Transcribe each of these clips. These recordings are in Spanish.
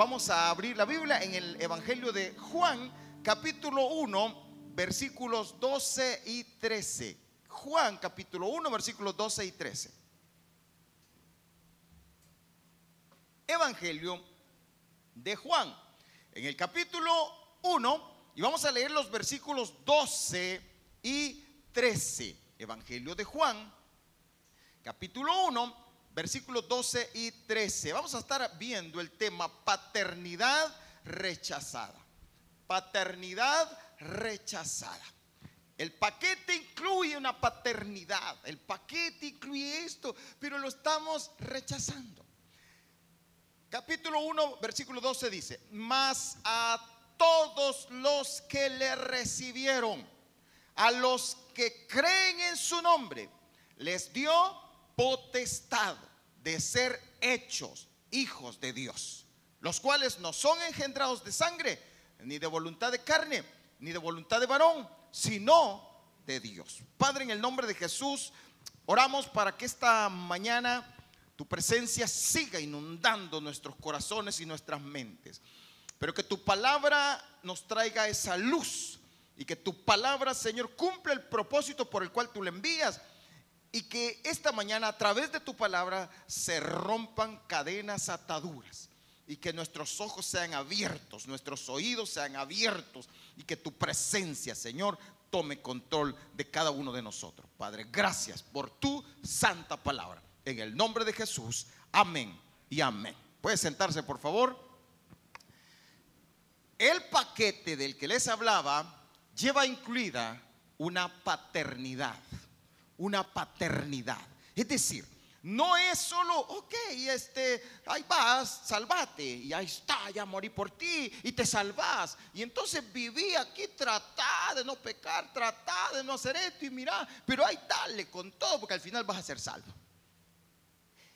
vamos a abrir la Biblia en el Evangelio de Juan, capítulo 1, versículos 12 y 13. Juan, capítulo 1, versículos 12 y 13. Evangelio de Juan, en el capítulo 1, y vamos a leer los versículos 12 y 13. Evangelio de Juan, capítulo 1, versículos 12 y 13. Vamos a estar viendo el tema paternidad rechazada. Paternidad rechazada. El paquete incluye una paternidad, el paquete incluye esto, pero lo estamos rechazando. Capítulo 1, versículo 12 dice, mas a todos los que le recibieron, a los que creen en su nombre, les dio potestad de ser hechos hijos de Dios, los cuales no son engendrados de sangre, ni de voluntad de carne, ni de voluntad de varón, sino de Dios. Padre, en el nombre de Jesús, oramos para que esta mañana tu presencia siga inundando nuestros corazones y nuestras mentes, pero que tu palabra nos traiga esa luz y que tu palabra, Señor, cumpla el propósito por el cual tú le envías y que esta mañana a través de tu palabra se rompan cadenas ataduras y que nuestros ojos sean abiertos, nuestros oídos sean abiertos y que tu presencia, Señor, tome control de cada uno de nosotros. Padre, gracias por tu santa palabra. En el nombre de Jesús, amén y amén. Puede sentarse, por favor. El paquete del que les hablaba lleva incluida una paternidad una paternidad. Es decir, no es solo, ok, este, ahí vas, salvate, y ahí está, ya morí por ti, y te salvas. Y entonces viví aquí, tratá de no pecar, tratá de no hacer esto, y mira, pero ahí dale con todo, porque al final vas a ser salvo.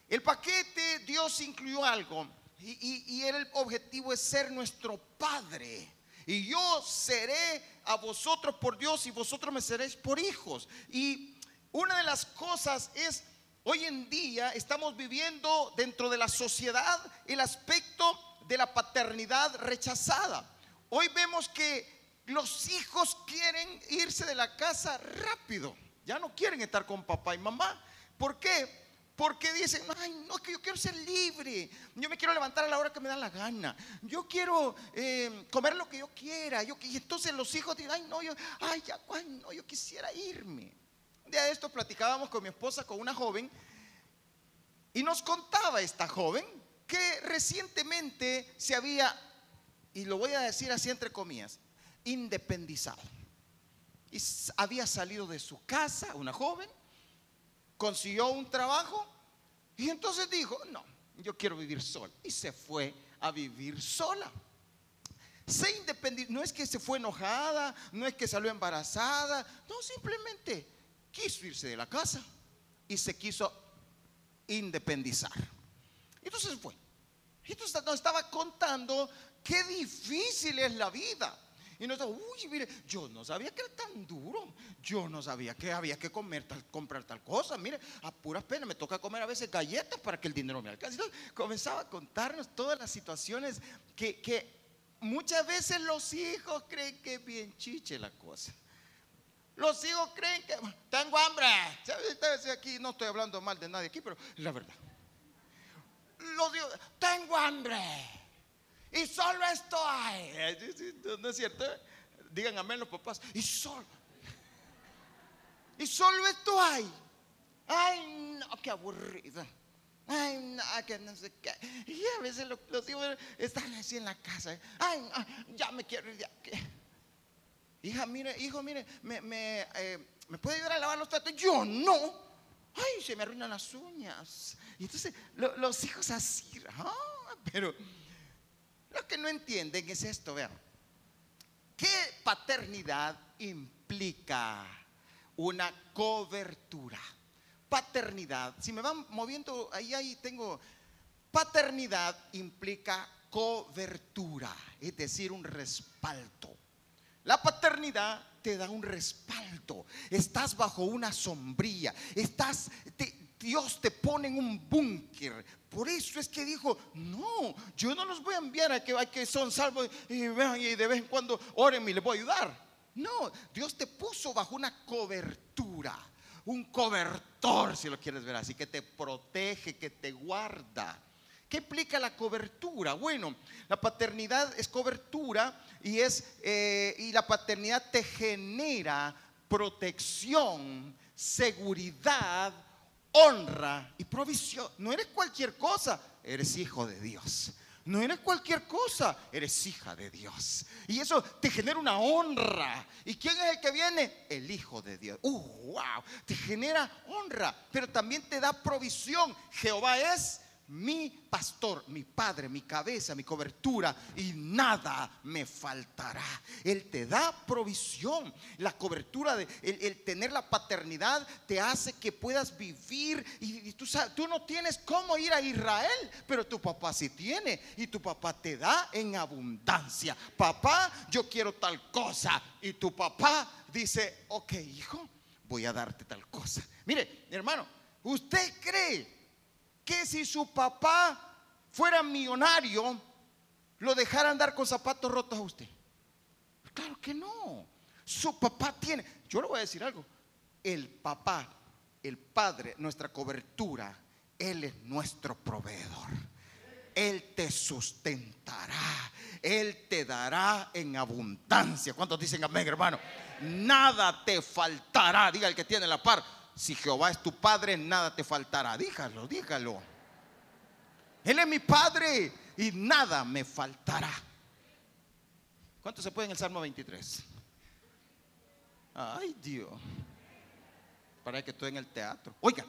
El paquete, Dios incluyó algo, y, y el objetivo es ser nuestro Padre. Y yo seré a vosotros por Dios, y vosotros me seréis por hijos. Y una de las cosas es, hoy en día estamos viviendo dentro de la sociedad el aspecto de la paternidad rechazada. Hoy vemos que los hijos quieren irse de la casa rápido. Ya no quieren estar con papá y mamá. ¿Por qué? Porque dicen, ay, no, que yo quiero ser libre. Yo me quiero levantar a la hora que me da la gana. Yo quiero eh, comer lo que yo quiera. Y entonces los hijos dicen, ay, no, yo, ay, ya, ay, no, yo quisiera irme. Un día de esto platicábamos con mi esposa, con una joven, y nos contaba esta joven que recientemente se había, y lo voy a decir así entre comillas, independizado. Y había salido de su casa, una joven, consiguió un trabajo, y entonces dijo, no, yo quiero vivir sola. Y se fue a vivir sola. Se independizó, no es que se fue enojada, no es que salió embarazada, no, simplemente quiso irse de la casa y se quiso independizar. Entonces fue. Entonces nos estaba contando qué difícil es la vida. Y nos dijo, uy, mire, yo no sabía que era tan duro. Yo no sabía que había que comer tal, comprar tal cosa. Mire, a puras penas me toca comer a veces galletas para que el dinero me alcance. Entonces, comenzaba a contarnos todas las situaciones que, que muchas veces los hijos creen que es bien chiche la cosa. Los hijos creen que tengo hambre. Aquí no estoy hablando mal de nadie aquí, pero la verdad. Los hijos, tengo hambre. Y solo esto hay. ¿No es cierto? Digan amén los papás. Y solo. Y solo esto hay. Ay, no, qué aburrido. Ay, no, que no sé qué. Y a veces los, hijos están así en la casa. Ay, ya me quiero ir de aquí. Hija, mire, hijo, mire, me, me, eh, puede ayudar a lavar los platos? Yo no. Ay, se me arruinan las uñas. Y entonces los hijos así, ah, pero lo que no entienden es esto, vean. ¿Qué paternidad implica una cobertura? Paternidad, si me van moviendo, ahí, ahí tengo, paternidad implica cobertura, es decir, un respaldo. La paternidad te da un respaldo. Estás bajo una sombrilla. Estás, Dios te pone en un búnker. Por eso es que dijo, no, yo no los voy a enviar a que, que son salvos y, y de vez en cuando oren y les voy a ayudar. No, Dios te puso bajo una cobertura, un cobertor, si lo quieres ver así, que te protege, que te guarda. ¿Qué implica la cobertura? Bueno, la paternidad es cobertura y es eh, y la paternidad te genera protección, seguridad, honra y provisión. No eres cualquier cosa, eres hijo de Dios. No eres cualquier cosa, eres hija de Dios. Y eso te genera una honra. ¿Y quién es el que viene? El Hijo de Dios. ¡Uh, wow! Te genera honra, pero también te da provisión. Jehová es mi pastor, mi padre, mi cabeza, mi cobertura y nada me faltará. Él te da provisión. La cobertura, de, el, tener la paternidad te hace que puedas vivir y, tú, tú no tienes cómo ir a Israel, pero tu papá sí tiene y tu papá te da en abundancia. Papá, yo quiero tal cosa y tu papá dice, ok hijo, voy a darte tal cosa. Mire, hermano, ¿usted cree? Que si su papá fuera millonario, lo dejara andar con zapatos rotos a usted? Claro que no. Su papá tiene, yo le voy a decir algo, el papá, el padre, nuestra cobertura, Él es nuestro proveedor. Él te sustentará, Él te dará en abundancia. ¿Cuántos dicen amén, hermano? Nada te faltará, diga el que tiene la par si Jehová es tu padre, nada te faltará. Dígalo, dígalo. Él es mi padre y nada me faltará. ¿Cuánto se puede en el Salmo 23? Ay, Dios. Para que estoy en el teatro. Oiga,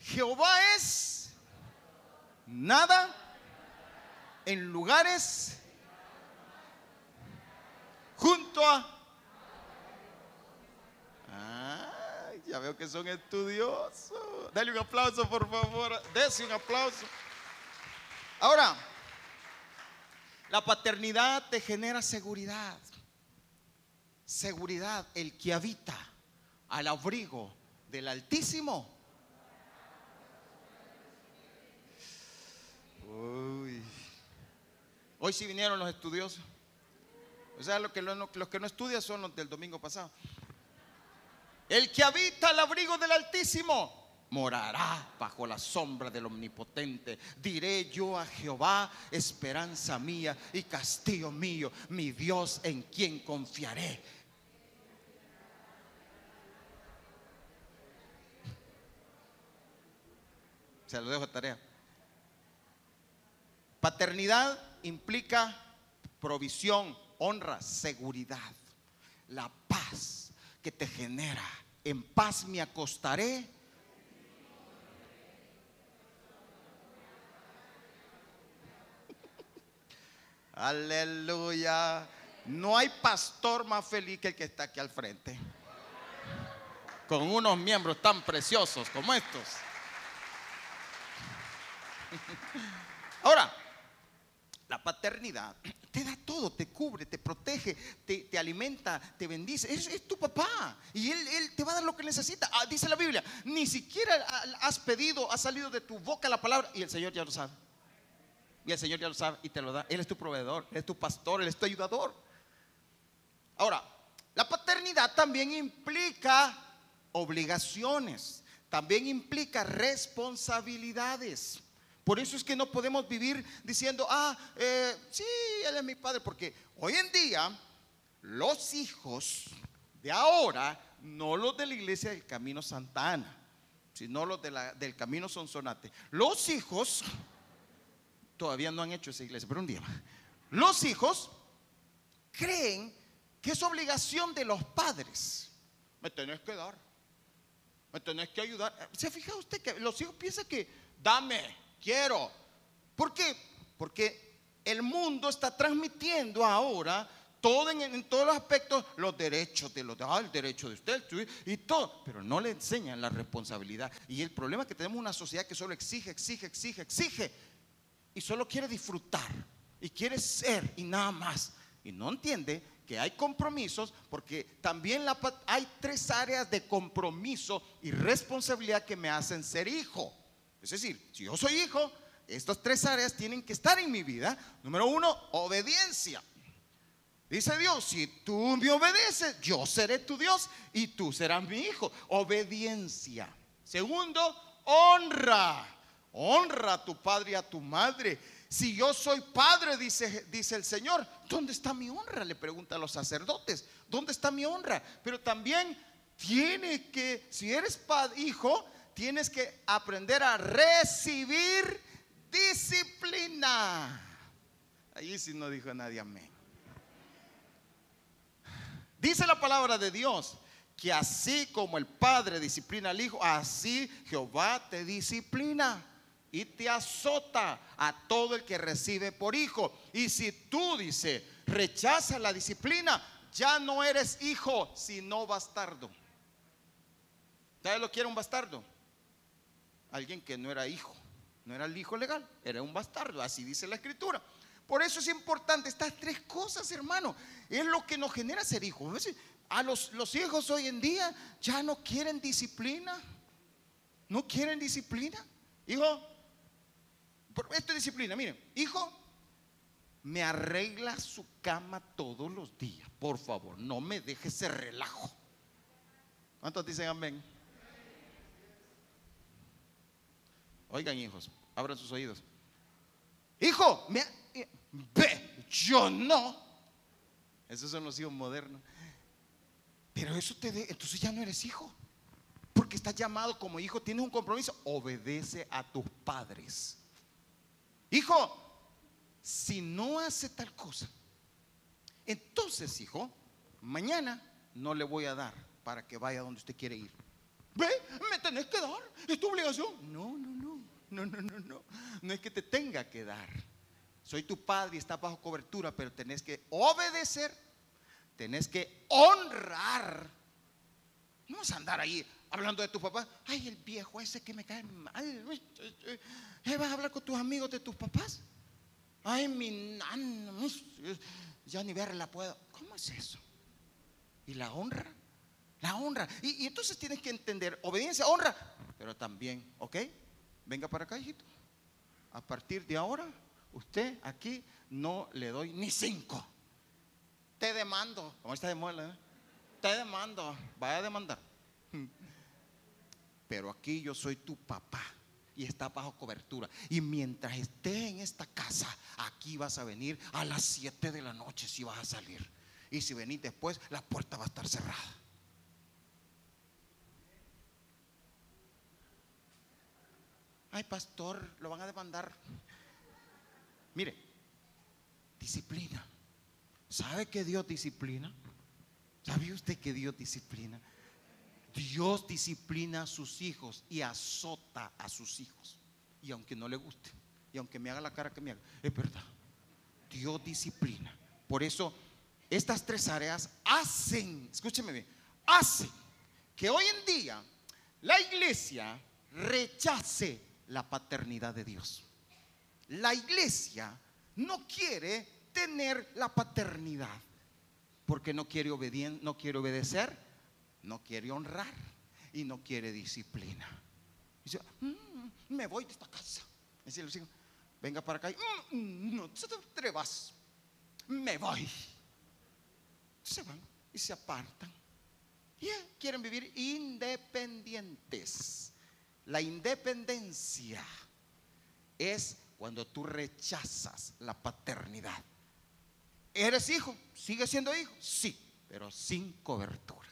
Jehová es nada en lugares junto a Ya veo que son estudiosos. Dale un aplauso, por favor. Dese un aplauso. Ahora, la paternidad te genera seguridad. Seguridad, el que habita al abrigo del Altísimo. Uy. Hoy sí vinieron los estudiosos. O sea, los que, los que no estudian son los del domingo pasado. El que habita al abrigo del Altísimo morará bajo la sombra del Omnipotente. Diré yo a Jehová, esperanza mía y castillo mío, mi Dios en quien confiaré. Se lo dejo a tarea. Paternidad implica provisión, honra, seguridad, la paz que te genera. En paz me acostaré. Aleluya. No hay pastor más feliz que el que está aquí al frente. Con unos miembros tan preciosos como estos. Ahora, la paternidad te todo, te cubre, te protege, te, alimenta, te bendice. Es, tu papá y él, te va a dar lo que necesita. Ah, dice la Biblia, ni siquiera has pedido, ha salido de tu boca la palabra y el Señor ya lo sabe. Y el Señor ya lo sabe y te lo da. Él es tu proveedor, es tu pastor, Él es tu ayudador. Ahora, la paternidad también implica obligaciones, también implica responsabilidades. Por eso es que no podemos vivir diciendo, ah, eh, sí, él es mi padre, porque hoy en día los hijos de ahora, no los de la iglesia del Camino Santa Ana, sino los del Camino Sonsonate, los hijos, todavía no han hecho esa iglesia, pero un día, los hijos creen que es obligación de los padres. Me tenés que dar, me tenés que ayudar. ¿Se fija usted que los hijos piensan que dame? Quiero. ¿Por qué? Porque el mundo está transmitiendo ahora todo en, todos los aspectos los derechos de los ah, el derecho de usted y todo, pero no le enseñan la responsabilidad. Y el problema es que tenemos una sociedad que solo exige, exige, exige, exige y solo quiere disfrutar y quiere ser y nada más. Y no entiende que hay compromisos, porque también hay tres áreas de compromiso y responsabilidad que me hacen ser hijo. Es decir, si yo soy hijo, estas tres áreas tienen que estar en mi vida. Número uno, obediencia. Dice Dios, si tú me obedeces, yo seré tu Dios y tú serás mi hijo. Obediencia. Segundo, honra. Honra a tu padre y a tu madre. Si yo soy padre, dice, dice el Señor, ¿dónde está mi honra? Le pregunta a los sacerdotes, ¿dónde está mi honra? Pero también tiene que, si eres hijo, tienes que aprender a recibir disciplina. Allí sí no dijo nadie amén. Dice la palabra de Dios que así como el Padre disciplina al Hijo, así Jehová te disciplina y te azota a todo el que recibe por hijo. Y si tú, dice, rechazas la disciplina, ya no eres hijo, sino bastardo. ¿Sabes lo que era un bastardo? Alguien que no era hijo, no era el hijo legal, era un bastardo, así dice la escritura. Por eso es importante estas tres cosas, hermano. Es lo que nos genera ser hijos. A los, los hijos hoy en día ya no quieren disciplina. No quieren disciplina. Hijo, esto es disciplina. Miren, hijo, me arregla su cama todos los días. Por favor, no me deje ese relajo. ¿Cuántos dicen amén? Oigan, hijos, abran sus oídos. Hijo, me, eh, ve, yo no. Esos son los hijos modernos. Pero eso te de, entonces ya no eres hijo. Porque estás llamado como hijo, tienes un compromiso. Obedece a tus padres. Hijo, si no hace tal cosa, entonces, hijo, mañana no le voy a dar para que vaya donde usted quiere ir. Ve, me tenés que dar, es tu obligación. No, no, no, no, no, no, no. Es que te tenga que dar. Soy tu padre y estás bajo cobertura, pero tenés que obedecer, tenés que honrar. No vas a andar ahí hablando de tu papá. Ay, el viejo ese que me cae mal. Eh, ¿Vas a hablar con tus amigos de tus papás? Ay, mi nana. uy, Ya ni verla puedo. ¿Cómo es eso? ¿Y la honra? La honra. Y, y entonces tienes que entender, obediencia, honra, pero también, ¿ok? Venga para acá, hijito. A partir de ahora, usted aquí no le doy ni cinco. Te demando. ¿Cómo está de eh? Te demando. Vaya a demandar. Pero aquí yo soy tu papá y está bajo cobertura. Y mientras esté en esta casa, aquí vas a venir a las 7 de la noche si vas a salir. Y si venís después, la puerta va a estar cerrada. Ay, pastor, lo van a demandar. Mire, disciplina. ¿Sabe que Dios disciplina? ¿Sabe usted que Dios disciplina? Dios disciplina a sus hijos y azota a sus hijos. Y aunque no le guste, y aunque me haga la cara que me haga, es verdad. Dios disciplina. Por eso, estas tres áreas hacen, escúcheme bien, hacen que hoy en día la iglesia rechace la paternidad de Dios. La iglesia no quiere tener la paternidad porque no quiere, obedien- no quiere obedecer, no quiere honrar y no quiere disciplina. Dice, "Mm, me voy de esta casa. Los hijos, venga para acá. y, "Mm, mm, no te atrevas. Me voy. Se van y se apartan. Y eh, quieren vivir independientes. La independencia es cuando tú rechazas la paternidad. ¿Eres hijo? ¿Sigue siendo hijo? Sí, pero sin cobertura.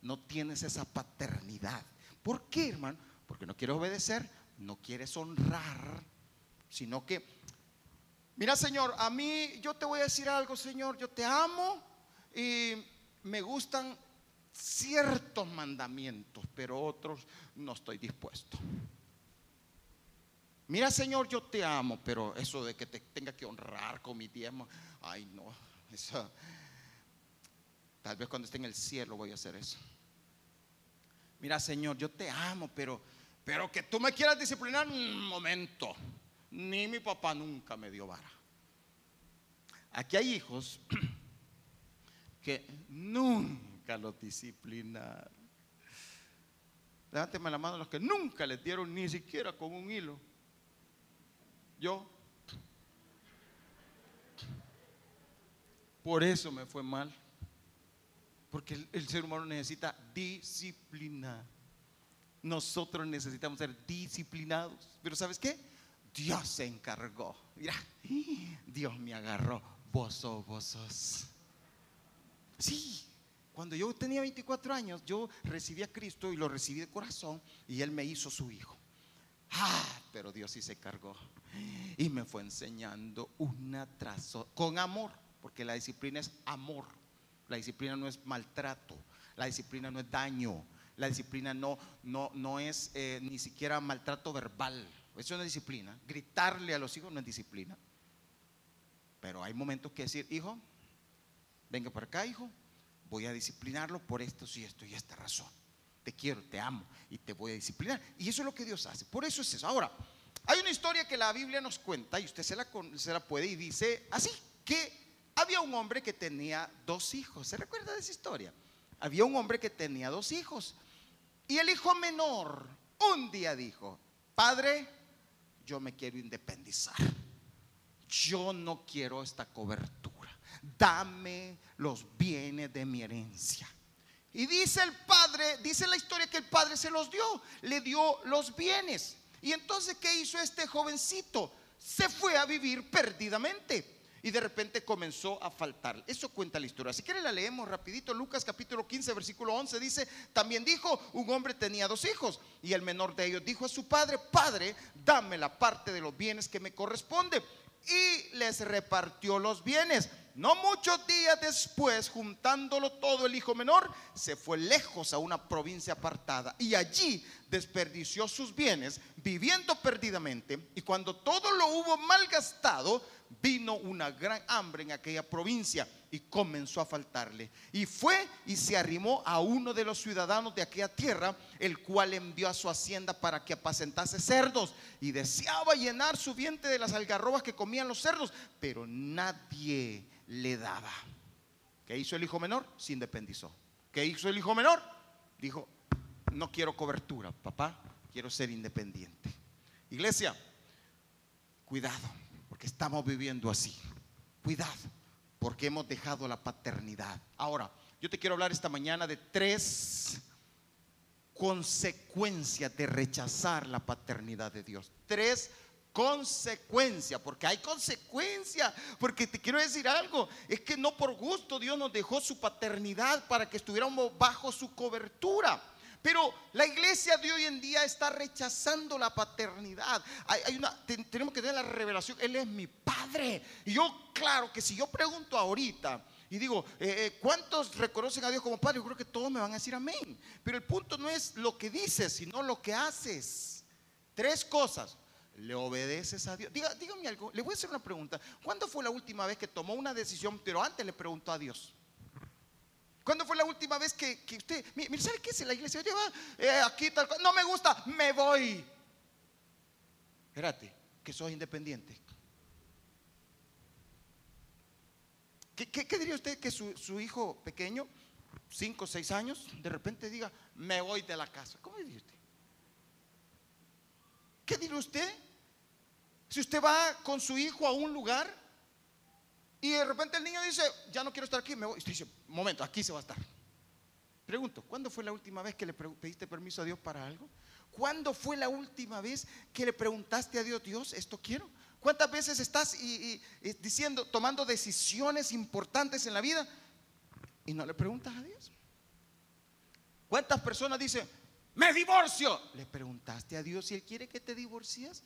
No tienes esa paternidad. ¿Por qué, hermano? Porque no quieres obedecer, no quieres honrar, sino que, mira, Señor, a mí yo te voy a decir algo, Señor, yo te amo y me gustan ciertos mandamientos, pero otros no estoy dispuesto. Mira, Señor, yo te amo, pero eso de que te tenga que honrar con mi diezmo, ay, no, eso. Tal vez cuando esté en el cielo voy a hacer eso. Mira, Señor, yo te amo, pero, pero que tú me quieras disciplinar, un momento. Ni mi papá nunca me dio vara. Aquí hay hijos que nunca los disciplinaron. Levánteme la mano los que nunca les dieron ni siquiera con un hilo. Yo. Por eso me fue mal. Porque el, el ser humano necesita disciplina. Nosotros necesitamos ser disciplinados. Pero ¿sabes qué? Dios se encargó. Mira, Dios me agarró. Vos sos, vos sos. Sí, cuando yo tenía 24 años, yo recibí a Cristo y lo recibí de corazón y Él me hizo su hijo. Ah, pero Dios sí se cargó y me fue enseñando una tras otra, con amor, porque la disciplina es amor. La disciplina no es maltrato, la disciplina no es daño, la disciplina no, no, no es eh, ni siquiera maltrato verbal. Eso no es disciplina. Gritarle a los hijos no es disciplina. Pero hay momentos que decir, hijo, venga para acá, hijo, voy a disciplinarlo por esto y esto y esta razón. Te quiero, te amo y te voy a disciplinar. Y eso es lo que Dios hace. Por eso es eso. Ahora, hay una historia que la Biblia nos cuenta y usted se la, se la puede y dice así, que había un hombre que tenía dos hijos. ¿Se recuerda de esa historia? Había un hombre que tenía dos hijos. Y el hijo menor un día dijo, padre, yo me quiero independizar. Yo no quiero esta cobertura. Dame los bienes de mi herencia. Y dice el padre, dice la historia que el padre se los dio, le dio los bienes. Y entonces, ¿qué hizo este jovencito? Se fue a vivir perdidamente. Y de repente comenzó a faltar. Eso cuenta la historia. Si quiere la leemos rapidito. Lucas capítulo 15, versículo 11 dice, también dijo, un hombre tenía dos hijos. Y el menor de ellos dijo a su padre, padre, dame la parte de los bienes que me corresponde. Y les repartió los bienes. No muchos días después, juntándolo todo el hijo menor, se fue lejos a una provincia apartada y allí desperdició sus bienes, viviendo perdidamente. Y cuando todo lo hubo malgastado, vino una gran hambre en aquella provincia y comenzó a faltarle. Y fue y se arrimó a uno de los ciudadanos de aquella tierra, el cual envió a su hacienda para que apacentase cerdos y deseaba llenar su vientre de las algarrobas que comían los cerdos, pero nadie le daba. ¿Qué hizo el hijo menor? Se independizó. ¿Qué hizo el hijo menor? Dijo, no quiero cobertura, papá, quiero ser independiente. Iglesia, cuidado, porque estamos viviendo así. Cuidado, porque hemos dejado la paternidad. Ahora, yo te quiero hablar esta mañana de tres consecuencias de rechazar la paternidad de Dios. Tres consecuencia, porque hay consecuencia, porque te quiero decir algo, es que no por gusto Dios nos dejó su paternidad para que estuviéramos bajo su cobertura. Pero la iglesia de hoy en día está rechazando la paternidad. Tenemos que tener la revelación, Él es mi padre. Y yo, claro que si yo pregunto ahorita, y digo, eh, eh, ¿cuántos reconocen a Dios como Padre? Yo creo que todos me van a decir amén. Pero el punto no es lo que dices, sino lo que haces. Tres cosas le obedeces a Dios. dígame algo, le voy a hacer una pregunta. ¿Cuándo fue la última vez que tomó una decisión, pero antes le preguntó a Dios? ¿Cuándo fue la última vez que, usted, mire, ¿sabe qué es la iglesia? Lleva eh, aquí tal no me gusta, me voy. Espérate, que sos independiente. ¿Qué, diría usted que su, su, hijo pequeño, cinco o seis años, de repente diga, me voy de la casa? ¿Cómo diría usted? ¿Qué diría usted? Si usted va con su hijo a un lugar y de repente el niño dice, ya no quiero estar aquí, me voy. Y usted dice, momento, aquí se va a estar. Pregunto, ¿cuándo fue la última vez que le pediste permiso a Dios para algo? ¿Cuándo fue la última vez que le preguntaste a Dios, Dios, esto quiero? ¿Cuántas veces estás diciendo, tomando decisiones importantes en la vida y no le preguntas a Dios? ¿Cuántas personas dicen, me divorcio? ¿Le preguntaste a Dios si Él quiere que te divorcies?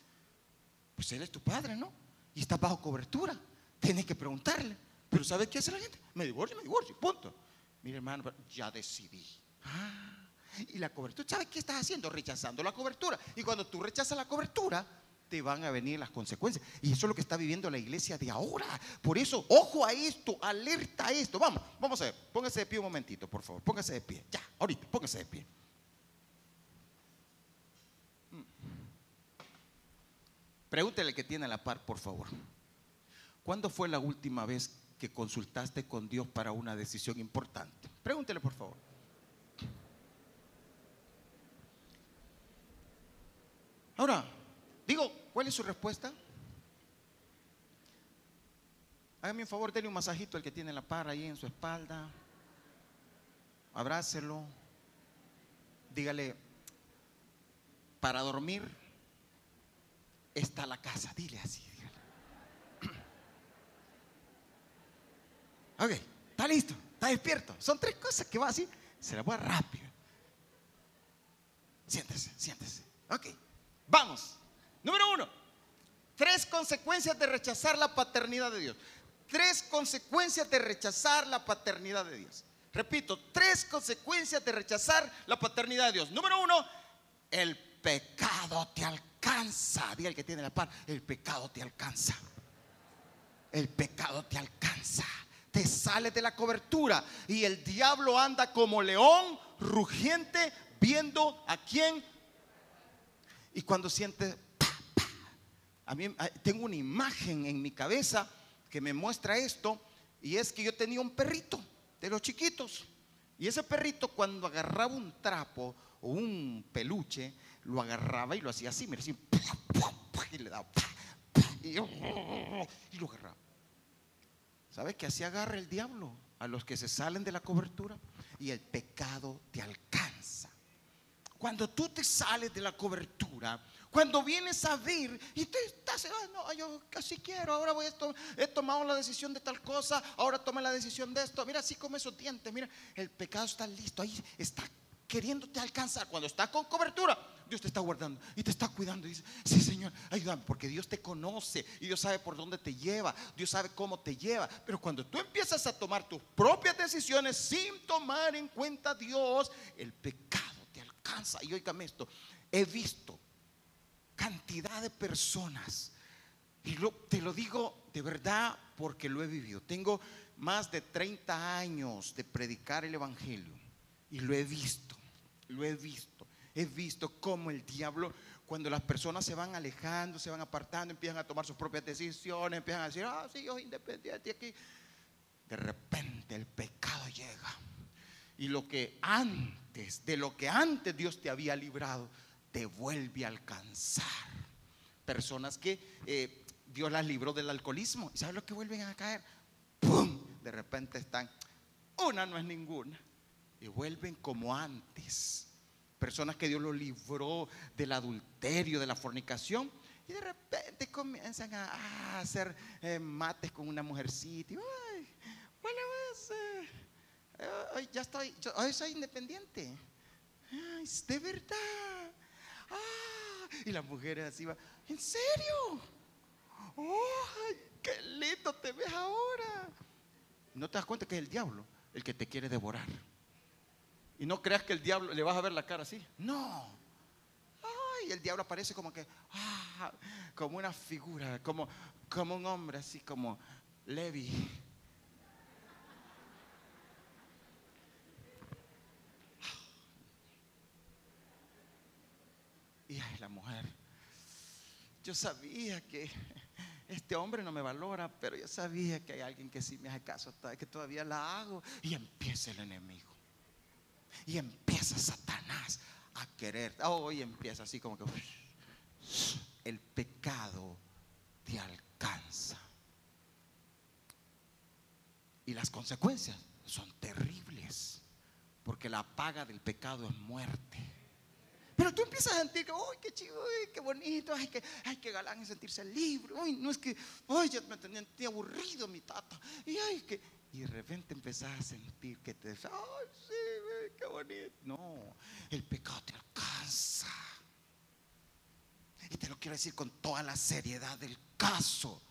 Pues Él es tu padre, ¿no? Y está bajo cobertura. Tienes que preguntarle. Pero ¿sabes qué hace la gente? Me divorcio, me divorcio, punto. Mire, hermano, ya decidí. Ah, y la cobertura, ¿sabes qué estás haciendo? Rechazando la cobertura. Y cuando tú rechazas la cobertura, te van a venir las consecuencias. Y eso es lo que está viviendo la iglesia de ahora. Por eso, ojo a esto, alerta a esto. Vamos, vamos a ver. Póngase de pie un momentito, por favor. Póngase de pie. Ya, ahorita, póngase de pie. Pregúntele que tiene la par, por favor. ¿Cuándo fue la última vez que consultaste con Dios para una decisión importante? Pregúntele, por favor. Ahora, digo, ¿cuál es su respuesta? Hágame un favor, denle un masajito al que tiene la par ahí en su espalda. Abrácelo. Dígale, para dormir está la casa. Dile así. Ok, está listo, está despierto. Son tres cosas que va así. Se la voy rápido. Siéntese, siéntese. Ok, vamos. Número uno, tres consecuencias de rechazar la paternidad de Dios. Tres consecuencias de rechazar la paternidad de Dios. Repito, tres consecuencias de rechazar la paternidad de Dios. Número uno, el pecado te alcanza. Diga el que tiene la par, el pecado te alcanza. El pecado te alcanza. Te sale de la cobertura y el diablo anda como león rugiente viendo a quién. Y cuando siente, a mí tengo una imagen en mi cabeza que me muestra esto y es que yo tenía un perrito de los chiquitos y ese perrito cuando agarraba un trapo o un peluche lo agarraba y lo hacía así, mira, así, y le daba y lo agarraba. ¿Sabes que así agarra el diablo a los que se salen de la cobertura? Y el pecado te alcanza. Cuando tú te sales de la cobertura, cuando vienes a ver y te estás, no, yo casi quiero, ahora voy a esto, he tomado la decisión de tal cosa, ahora toma la decisión de esto, mira así como esos dientes, mira, el pecado está listo, ahí está queriéndote alcanzar. Cuando está con cobertura, Dios te está guardando y te está cuidando. Y dice, sí Señor, ayúdame, porque Dios te conoce y Dios sabe por dónde te lleva, Dios sabe cómo te lleva. Pero cuando tú empiezas a tomar tus propias decisiones sin tomar en cuenta a Dios, el pecado te alcanza. Y oígame esto, he visto cantidad de personas. Y te lo digo de verdad porque lo he vivido. Tengo más de 30 años de predicar el Evangelio y lo he visto, lo he visto. He visto cómo el diablo, cuando las personas se van alejando, se van apartando, empiezan a tomar sus propias decisiones, empiezan a decir, ah, sí, yo independiente aquí. De repente el pecado llega. Y lo que antes, de lo que antes Dios te había librado, te vuelve a alcanzar. Personas que eh, Dios las libró del alcoholismo. ¿Y sabes lo que vuelven a caer? ¡Pum! De repente están, una no es ninguna. Y vuelven como antes. Personas que Dios los libró del adulterio, de la fornicación. Y de repente comienzan a, hacer eh, mates con una mujercita. Y, Ay, bueno, pues, ya estoy, hoy soy independiente. Ay, de verdad. ¡Ah! Y las mujeres así va, ¿en serio? ¡Oh, qué lindo te ves ahora! No te das cuenta que es el diablo el que te quiere devorar. Y no creas que el diablo le vas a ver la cara así. No. Ay, el diablo aparece como que, ah, como una figura, como, como un hombre así como Levi Y ay, la mujer, yo sabía que este hombre no me valora, pero yo sabía que hay alguien que sí me hace caso, que todavía la hago. Y empieza el enemigo. Y empieza Satanás a querer. Oh, empieza así como que el pecado te alcanza. Y las consecuencias son terribles, porque la paga del pecado es muerte. Pero tú empiezas a sentir que, ¡ay, qué chido, qué bonito! ¡Ay, qué, ay, qué galán es sentirse libre! ¡Ay, no es que, ay, ya me tenía, aburrido mi tata! Y, ay, que, y de repente empezás a sentir que te, ¡ay, sí, bonito! No, el pecado te alcanza. Y te lo quiero decir con toda la seriedad del caso.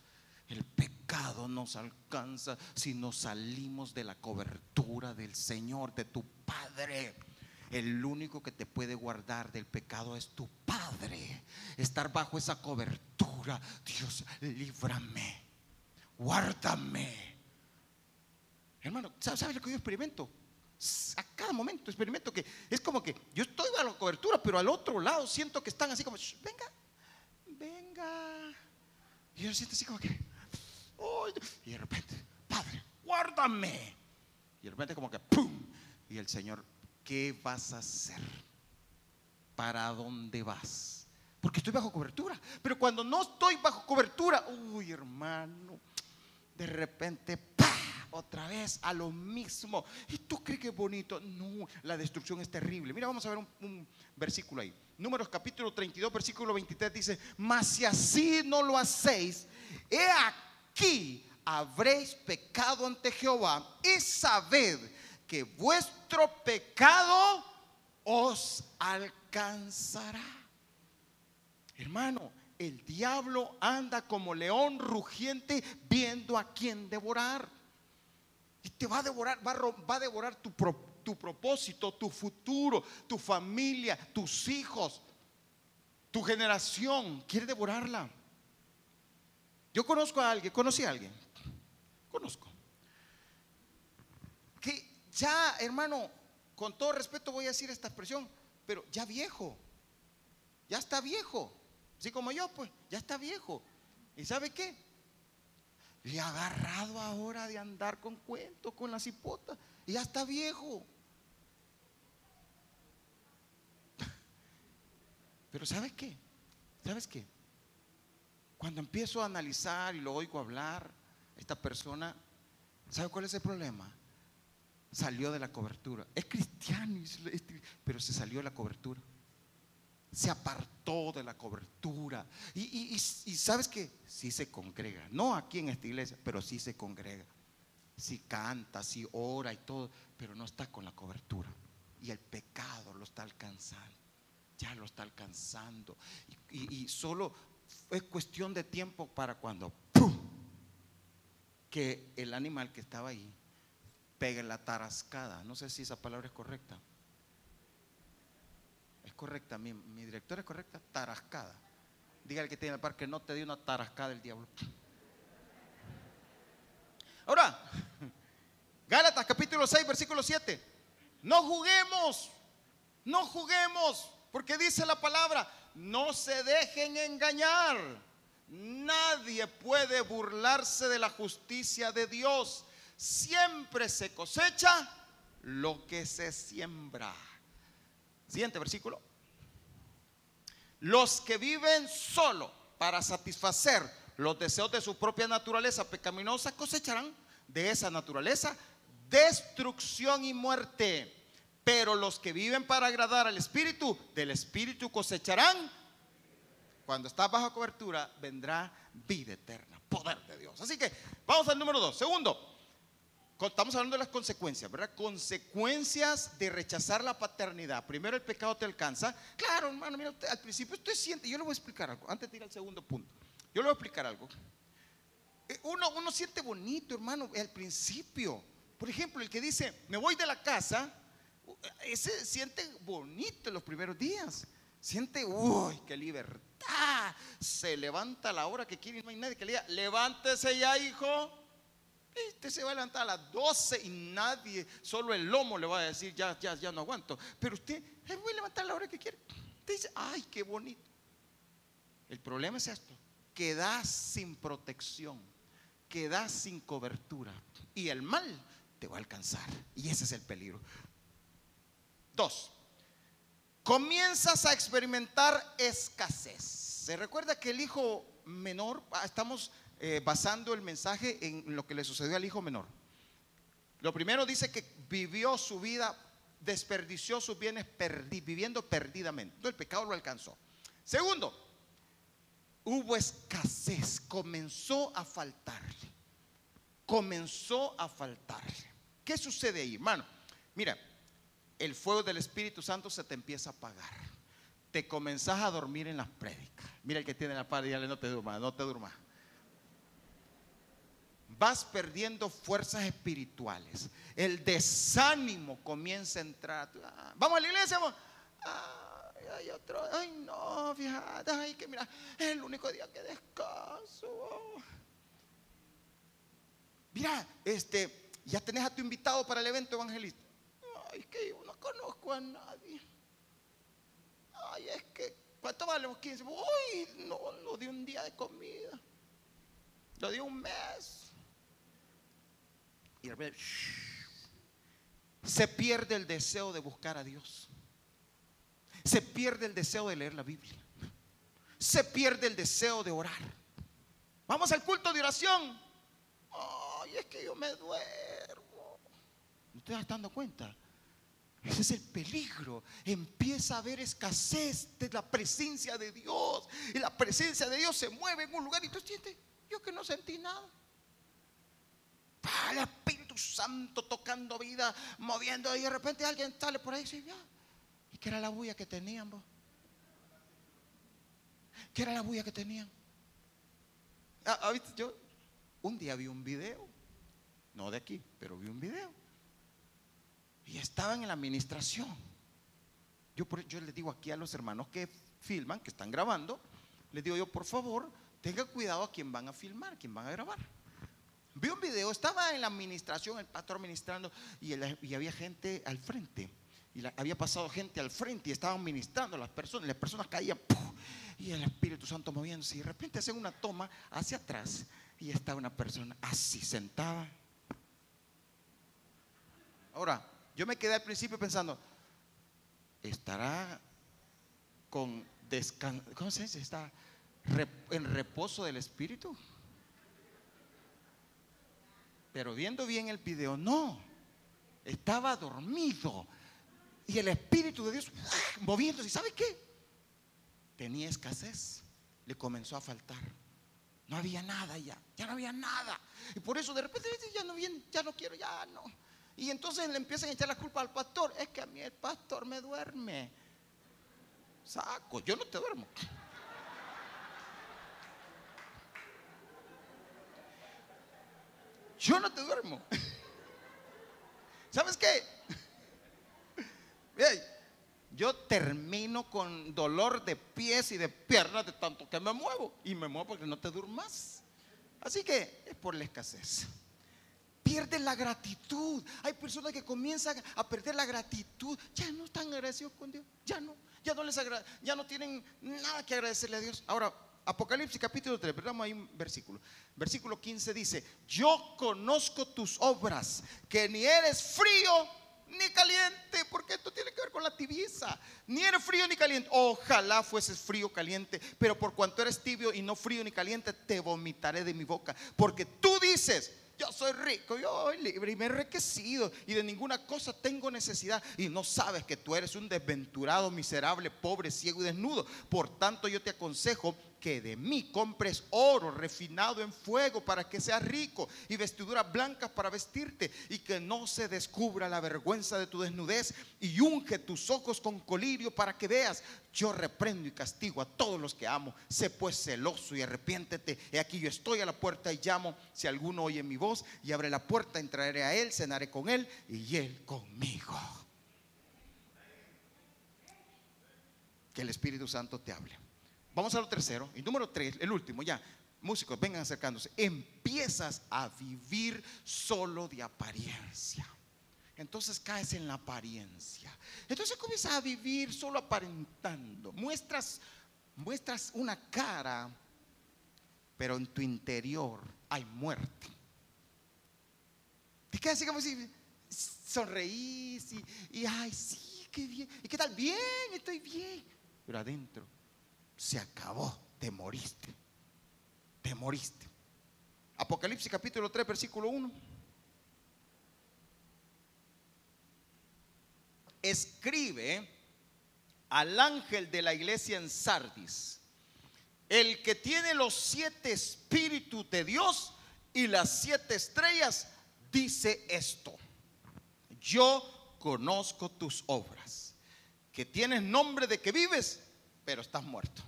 El pecado nos alcanza si nos salimos de la cobertura del Señor, de tu Padre. El único que te puede guardar del pecado es tu Padre. Estar bajo esa cobertura. Dios, líbrame. Guárdame. Hermano, ¿sabes lo que yo experimento? A cada momento experimento que es como que yo estoy bajo la cobertura, pero al otro lado siento que están así como, venga, venga. Y yo siento así como que, y de repente, Padre, guárdame. Y de repente como que, ¡pum! Y el Señor, ¿qué vas a hacer? ¿Para dónde vas? Porque estoy bajo cobertura. Pero cuando no estoy bajo cobertura, uy, hermano, de repente, ¡pa! Otra vez a lo mismo. ¿Y tú crees que es bonito? No, la destrucción es terrible. Mira, vamos a ver un, versículo ahí. Números capítulo 32, versículo 23 dice, mas si así no lo hacéis, he aquí habréis pecado ante Jehová y sabed que vuestro pecado os alcanzará. Hermano, el diablo anda como león rugiente viendo a quién devorar. Y te va a devorar, va a, va a devorar tu, pro- tu propósito, tu futuro, tu familia, tus hijos, tu generación. Quiere devorarla. Yo conozco a alguien, conocí a alguien, conozco, que ya, hermano, con todo respeto voy a decir esta expresión, pero ya viejo, ya está viejo, así como yo, pues, ya está viejo. ¿Y sabe qué? Le ha agarrado ahora de andar con cuentos, con la cipota, y ya está viejo. Pero ¿sabes qué? ¿Sabes qué? Cuando empiezo a analizar y lo oigo hablar, esta persona, ¿sabe cuál es el problema? Salió de la cobertura. Es cristiano, pero se salió de la cobertura. Se apartó de la cobertura. Y, y- y- sabes que sí se congrega. No aquí en esta iglesia, pero sí se congrega. Sí canta, sí ora y todo, pero no está con la cobertura. Y el pecado lo está alcanzando. Ya lo está alcanzando. Y, solo es cuestión de tiempo para cuando que el animal que estaba ahí pegue la tarascada. No sé si esa palabra es correcta. Correcta, mi, mi directora es correcta, tarascada. Dígale que tiene el par que no te dio una tarascada el diablo. Ahora, Gálatas capítulo 6, versículo 7. No juguemos, no juguemos, porque dice la palabra, no se dejen engañar. Nadie puede burlarse de la justicia de Dios. Siempre se cosecha lo que se siembra. Siguiente versículo. Los que viven solo para satisfacer los deseos de su propia naturaleza pecaminosa cosecharán de esa naturaleza destrucción y muerte. Pero los que viven para agradar al Espíritu, del Espíritu cosecharán. Cuando estás bajo cobertura, vendrá vida eterna, poder de Dios. Así que vamos al número dos. Segundo, estamos hablando de las consecuencias, ¿verdad? Consecuencias de rechazar la paternidad. Primero, el pecado te alcanza. Claro, hermano, mira, al principio usted siente, yo le voy a explicar algo, antes de ir al segundo punto. Yo le voy a explicar algo. Eh, Uno, uno siente bonito, hermano, al principio. Por ejemplo, el que dice, me voy de la casa, ese siente bonito en los primeros días. Siente, uy, qué libertad. Se levanta a la hora que quiere y no hay nadie que le diga, levántese ya, hijo. Este se va a levantar a las 12 y nadie, solo el lomo le va a decir, ya, ya, ya no aguanto. Pero usted, "Ay, voy a levantar a la hora que quiere. Usted dice, ay, qué bonito. El problema es esto, quedas sin protección, quedas sin cobertura y el mal te va a alcanzar. Y ese es el peligro. Dos, comienzas a experimentar escasez. Se recuerda que el hijo menor, ah, estamos eh, basando el mensaje en lo que le sucedió al hijo menor. Lo primero dice que vivió su vida, desperdició sus bienes viviendo perdidamente. El pecado lo alcanzó. Segundo, hubo escasez, comenzó a faltarle. Comenzó a faltarle. ¿Qué sucede ahí, hermano? Mira, el fuego del Espíritu Santo se te empieza a apagar. Te comenzás a dormir en las prédicas. Mira el que tiene la par, dígale, no te durmas, no te durmas. Vas perdiendo fuerzas espirituales. El desánimo comienza a entrar. Ah, Vamos a la iglesia, vamos. Ay, hay otro. Ay, no, fíjate. Ay, que mira, es el único día que descanso. Mira, este, ya tenés a tu invitado para el evento evangelista. Ay, que yo no conozco a nadie. Ay, es que, ¿cuánto vale los 15? Uy, no, no di un día de comida. Lo di un mes. Se pierde el deseo de buscar a Dios. Se pierde el deseo de leer la Biblia. Se pierde el deseo de orar. Vamos al culto de oración. Ay, es que yo me duermo. ¿No te das dando cuenta? Ese es el peligro. Empieza a haber escasez de la presencia de Dios. Y la presencia de Dios se mueve en un lugar y tú sientes, yo que no sentí nada. Santo tocando vida, moviendo, y de repente alguien sale por ahí y dice. ¿Y qué era la bulla que tenían vos? ¿Qué era la bulla que tenían? Ah, ah, yo un día vi un video, no de aquí, pero vi un video y estaban en la administración. Yo, yo les digo aquí a los hermanos que filman, que están grabando, les digo yo, por favor, tengan cuidado a quien van a filmar, quien van a grabar. Vi un video, estaba en la administración, el pastor ministrando, y, había gente al frente. Y había pasado gente al frente y estaban ministrando las personas. Las personas caían y el Espíritu Santo moviéndose. Y de repente hacen una toma hacia atrás y está una persona así sentada. Ahora, yo me quedé al principio pensando, ¿estará con descanso? ¿Cómo se dice? ¿Está en reposo del Espíritu? Pero viendo bien el video, no, estaba dormido. Y el Espíritu de Dios moviéndose. ¿Y sabe qué? Tenía escasez. Le comenzó a faltar. No había nada ya. Ya no había nada. Y por eso de repente ya no viene, ya no quiero, ya no. Y entonces le empiezan a echar la culpa al pastor. Es que a mí el pastor me duerme. Saco, yo no te duermo. Yo no te duermo. ¿Sabes qué? Yo termino con dolor de pies y de piernas de tanto que me muevo. Y me muevo porque no te durmas. Así que es por la escasez pierden la gratitud. Hay personas que comienzan a perder la gratitud. Ya no están agradecidos con Dios. Ya no. Ya no les ya no tienen nada que agradecerle a Dios. Ahora, Apocalipsis capítulo 3, veamos ahí un versículo. Versículo 15 dice, yo conozco tus obras, que ni eres frío ni caliente, porque esto tiene que ver con la tibieza. Ni eres frío ni caliente. Ojalá fueses frío caliente, pero por cuanto eres tibio y no frío ni caliente, te vomitaré de mi boca. Porque tú dices, yo soy rico, yo soy libre y me he enriquecido y de ninguna cosa tengo necesidad. Y no sabes que tú eres un desventurado, miserable, pobre, ciego y desnudo. Por tanto, yo te aconsejo que de mí compres oro refinado en fuego para que seas rico y vestiduras blancas para vestirte y que no se descubra la vergüenza de tu desnudez y unge tus ojos con colirio para que veas. Yo reprendo y castigo a todos los que amo. Sé pues celoso y arrepiéntete. He aquí yo estoy a la puerta y llamo. Si alguno oye mi voz y abre la puerta, entraré a él, cenaré con él y él conmigo. Que el Espíritu Santo te hable. Vamos a lo tercero. Y número tres, el último, ya. Músicos, vengan acercándose. Empiezas a vivir solo de apariencia. Entonces caes en la apariencia. Entonces comienzas a vivir solo aparentando. Muestras, muestras una cara, pero en tu interior hay muerte. Te quedas así como si sonreís y, y ay, sí, qué bien. ¿Y qué tal? Bien, estoy bien. Pero adentro se acabó, te moriste. Te moriste. Apocalipsis capítulo 3, versículo 1. Escribe al ángel de la iglesia en Sardis, el que tiene los siete espíritus de Dios y las siete estrellas, dice esto. Yo conozco tus obras, que tienes nombre de que vives pero estás muerto.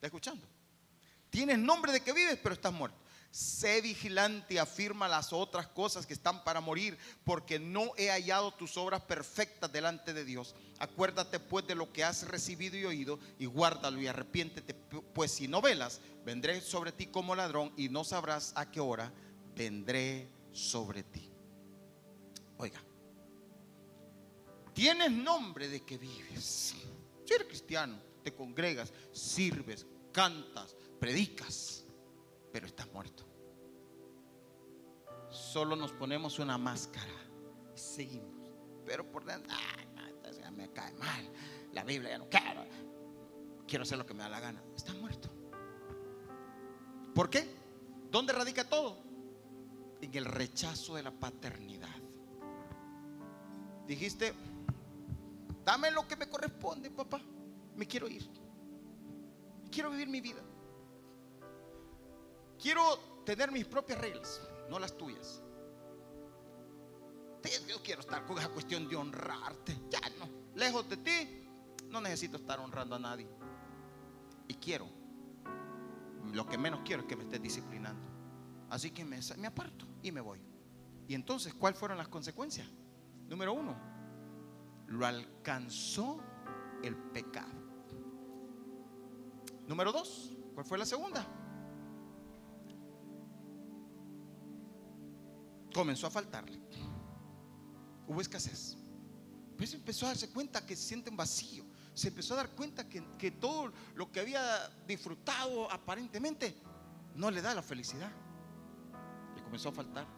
¿Estás escuchando? Tienes nombre de que vives, pero estás muerto. Sé vigilante afirma las otras cosas que están para morir, porque no he hallado tus obras perfectas delante de Dios. Acuérdate pues de lo que has recibido y oído, y guárdalo y arrepiéntete, pues si no velas, vendré sobre ti como ladrón y no sabrás a qué hora vendré sobre ti. Oiga, tienes nombre de que vives. Si eres cristiano, te congregas, sirves, cantas, predicas, pero estás muerto. solo nos ponemos una máscara seguimos. Pero por dentro, ah, me cae mal. La Biblia ya no quiero. Quiero hacer lo que me da la gana. Está muerto. ¿Por qué? ¿Dónde radica todo? En el rechazo de la paternidad. Dijiste, dame lo que me corresponde, papá. Me quiero ir. Quiero vivir mi vida. Quiero tener mis propias reglas, no las tuyas. Yo quiero estar con esa cuestión de honrarte. Ya no. Lejos de ti, no necesito estar honrando a nadie. Y quiero. Lo que menos quiero es que me estés disciplinando. Así que me, me aparto y me voy. Y entonces, ¿cuáles fueron las consecuencias? Número uno, lo alcanzó el pecado. Número dos, ¿cuál fue la segunda? Comenzó a faltarle. Hubo escasez. Pues empezó a darse cuenta que se siente un vacío. Se empezó a dar cuenta que, que todo lo que había disfrutado aparentemente no le da la felicidad. Le comenzó a faltar.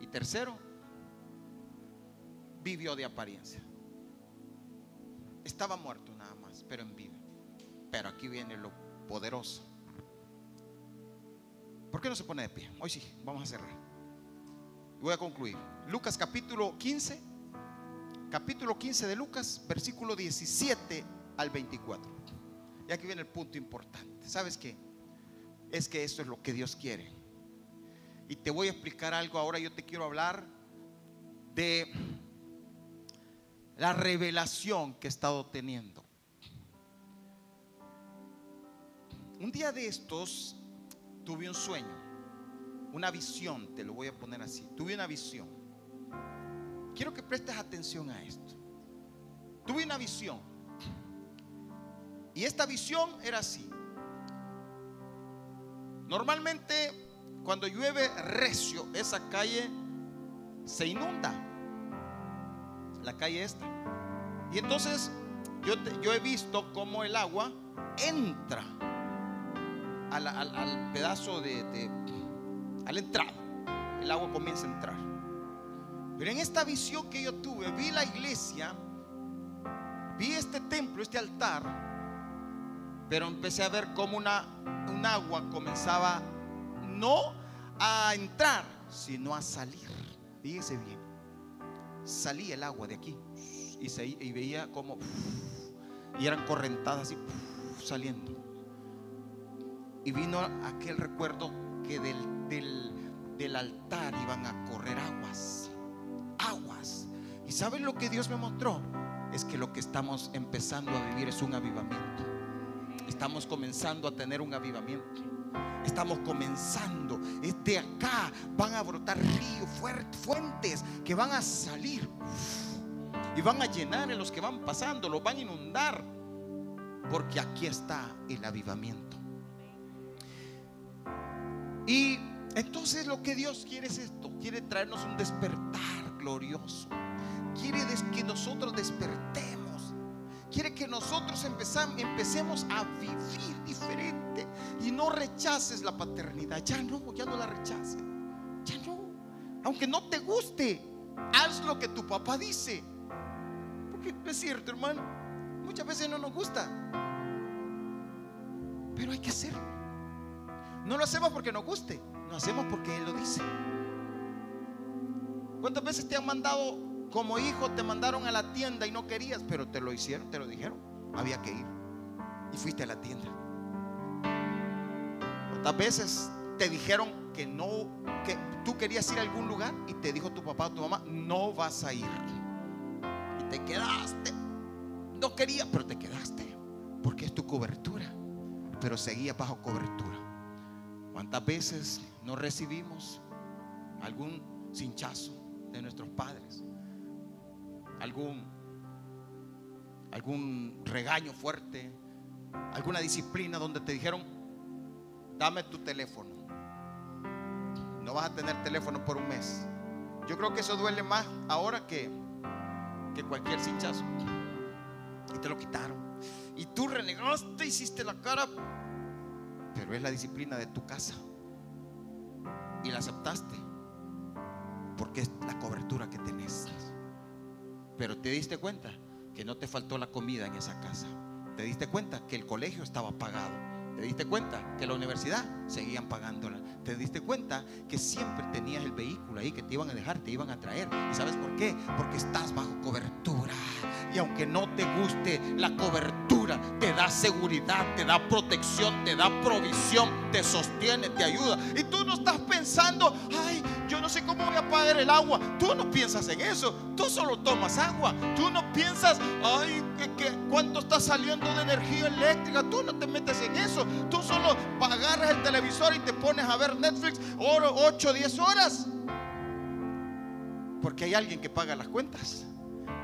Y tercero, vivió de apariencia. Estaba muerto nada más, pero en vida. Pero aquí viene lo poderoso. ¿Por qué no se pone de pie? Hoy sí, vamos a cerrar. Voy a concluir. Lucas capítulo 15, capítulo 15 de Lucas, versículo 17 al 24. Y aquí viene el punto importante. ¿Sabes qué? Es que esto es lo que Dios quiere. Y te voy a explicar algo ahora. Yo te quiero hablar de la revelación que he estado teniendo. Un día de estos tuve un sueño, una visión, te lo voy a poner así. Tuve una visión. Quiero que prestes atención a esto. Tuve una visión. Y esta visión era así. Normalmente cuando llueve recio, esa calle se inunda. La calle esta. Y entonces yo, yo he visto cómo el agua entra al, pedazo de, de, al entrada. El agua comienza a entrar. Pero en esta visión que yo tuve, vi la iglesia, vi este templo, este altar, pero empecé a ver cómo una, un agua comenzaba no a entrar, sino a salir. Fíjese bien. Salía el agua de aquí y, se, y veía como y eran correntadas así saliendo. Y vino aquel recuerdo que del, del, altar iban a correr aguas. Aguas. ¿Y saben lo que Dios me mostró? Es que lo que estamos empezando a vivir es un avivamiento. Estamos comenzando a tener un avivamiento. Estamos comenzando. De acá van a brotar ríos, fuentes que van a salir. Y van a llenar en los que van pasando, los van a inundar. Porque aquí está el avivamiento. Y entonces lo que Dios quiere es esto. Quiere traernos un despertar glorioso. Quiere que nosotros despertemos. Quiere que nosotros empecemos a vivir diferente y no rechaces la paternidad. Ya no, ya no la rechaces. Ya no. Aunque no te guste, haz lo que tu papá dice. Porque es cierto, hermano. Muchas veces no nos gusta. Pero hay que hacerlo. No lo hacemos porque nos guste, lo hacemos porque Él lo dice. ¿Cuántas veces te han mandado como hijo, te mandaron a la tienda y no querías, pero te lo hicieron, te lo dijeron? Había que ir. Y fuiste a la tienda. ¿Cuántas veces te dijeron que no, que tú querías ir a algún lugar y te dijo tu papá o tu mamá, no vas a ir? Y te quedaste. No quería, pero te quedaste. Porque es tu cobertura. Pero seguía bajo cobertura. ¿Cuántas veces no recibimos algún cinchazo de nuestros padres? Algún, algún regaño fuerte, alguna disciplina donde te dijeron, dame tu teléfono. No vas a tener teléfono por un mes. Yo creo que eso duele más ahora que, que cualquier cinchazo. Y te lo quitaron. Y tú renegaste, hiciste la cara, pero es la disciplina de tu casa. Y la aceptaste. porque es la cobertura que tenés. Pero te diste cuenta que no te faltó la comida en esa casa. Te diste cuenta que el colegio estaba pagado. Te diste cuenta que la universidad seguían pagándola. Te diste cuenta que siempre tenías el vehículo ahí que te iban a dejar, te iban a traer. ¿Y sabes por qué? Porque estás bajo cobertura. Y aunque no te guste la cobertura, te da seguridad, te da protección, te da provisión, te sostiene, te ayuda. Y tú no estás pensando, ay, yo no sé cómo voy a pagar el agua. Tú no piensas en eso. Tú solo tomas agua. Tú no piensas, ay, que, cuánto está saliendo de energía eléctrica. Tú no te metes en eso. Tú solo agarras el televisor y te pones a ver Netflix 8 o 10 horas. Porque hay alguien que paga las cuentas.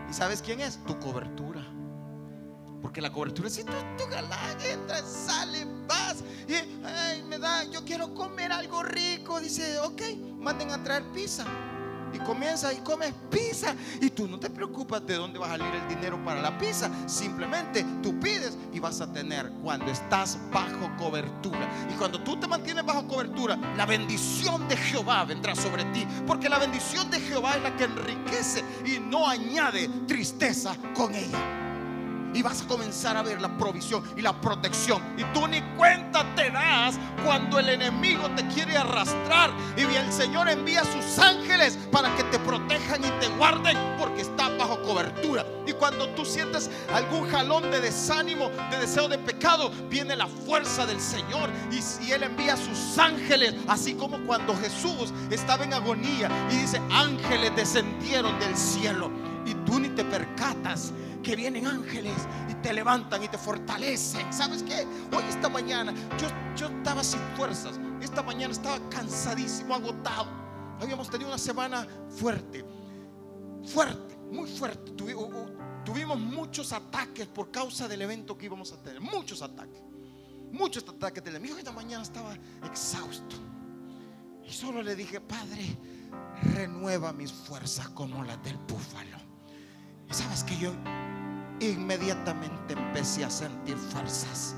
¿Y sabes quién es? Tu cobertura. Porque la cobertura, si tú, tú galán, entras, sales, vas, y ay, me da, yo quiero comer algo rico, dice, ok, manden a traer pizza. Y comienza y comes pizza. Y tú no te preocupas de dónde va a salir el dinero para la pizza. Simplemente tú pides y vas a tener cuando estás bajo cobertura. Y cuando tú te mantienes bajo cobertura, la bendición de Jehová vendrá sobre ti. Porque la bendición de Jehová es la que enriquece y no añade tristeza con ella y vas a comenzar a ver la provisión y la protección. Y tú ni cuenta te das cuando el enemigo te quiere arrastrar. Y el Señor envía sus ángeles para que te protejan y te guarden porque está bajo cobertura. Y cuando tú sientes algún jalón de desánimo, de deseo de pecado, viene la fuerza del Señor y, y Él envía a sus ángeles. Así como cuando Jesús estaba en agonía y dice, ángeles descendieron del cielo y tú ni te percatas que vienen ángeles y te levantan y te fortalecen. ¿Sabes qué? Hoy esta mañana yo, yo estaba sin fuerzas. Esta mañana estaba cansadísimo, agotado. Habíamos tenido una semana fuerte, fuerte, muy fuerte. Tuvimos muchos ataques por causa del evento que íbamos a tener. Muchos ataques. Muchos ataques del enemigo. Esta mañana estaba exhausto. Y solo le dije, Padre, renueva mis fuerzas como las del búfalo. Sabes que yo inmediatamente empecé a sentir fuerzas.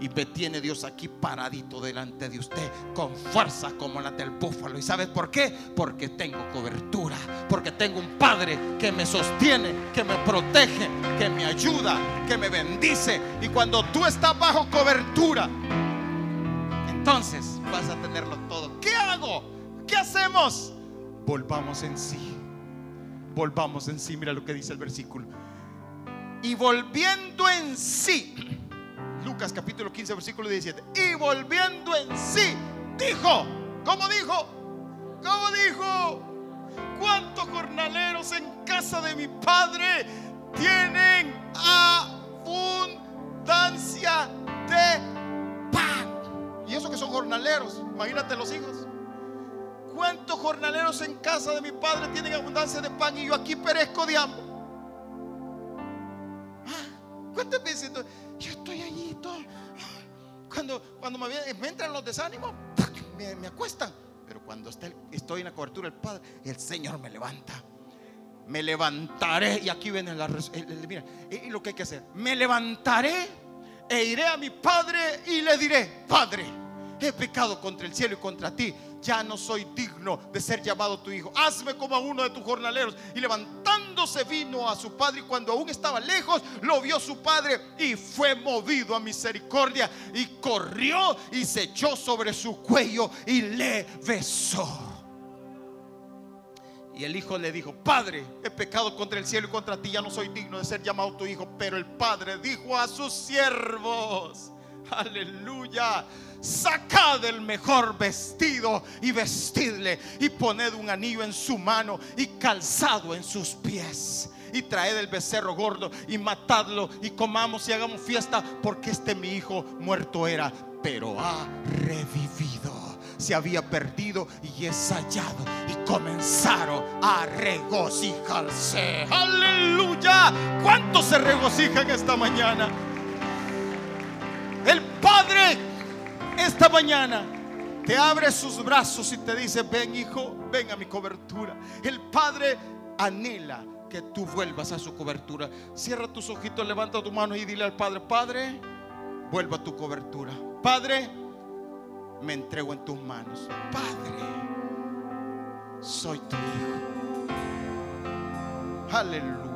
Y me tiene Dios aquí paradito delante de usted con fuerza como la del búfalo. ¿Y sabes por qué? Porque tengo cobertura. Porque tengo un Padre que me sostiene, que me protege, que me ayuda, que me bendice. Y cuando tú estás bajo cobertura, entonces vas a tenerlo todo. ¿Qué hago? ¿Qué hacemos? Volvamos en sí. Volvamos en sí. Mira lo que dice el versículo y volviendo en sí, Lucas capítulo 15, versículo 17, y volviendo en sí, dijo, ¿cómo dijo? ¿Cómo dijo? ¿Cuántos jornaleros en casa de mi padre tienen abundancia de pan? Y eso que son jornaleros, imagínate los hijos. ¿Cuántos jornaleros en casa de mi padre tienen abundancia de pan y yo aquí perezco de hambre? ¿Cuántas veces yo estoy allí todo? Cuando, cuando me, entran los desánimos, me, acuestan. Pero cuando estoy en la cobertura del Padre, el Señor me levanta. Me levantaré. Y aquí viene la. Mira, y lo que hay que hacer. Me levantaré e iré a mi Padre y le diré: Padre, he pecado contra el cielo y contra ti ya no soy digno de ser llamado tu hijo. Hazme como a uno de tus jornaleros. Y levantándose vino a su padre y cuando aún estaba lejos, lo vio su padre y fue movido a misericordia y corrió y se echó sobre su cuello y le besó. Y el hijo le dijo, Padre, he pecado contra el cielo y contra ti, ya no soy digno de ser llamado tu hijo. Pero el padre dijo a sus siervos, aleluya sacad el mejor vestido y vestidle y poned un anillo en su mano y calzado en sus pies. Y traed el becerro gordo y matadlo y comamos y hagamos fiesta porque este mi hijo muerto era, pero ha revivido. Se había perdido y es hallado. Y comenzaron a regocijarse. Aleluya. ¿Cuántos se regocijan esta mañana? El Padre esta mañana te abre sus brazos y te dice, ven hijo, ven a mi cobertura. El Padre anhela que tú vuelvas a su cobertura. Cierra tus ojitos, levanta tu mano y dile al Padre, Padre, vuelva a tu cobertura. Padre, me entrego en tus manos. Padre, soy tu hijo. Aleluya.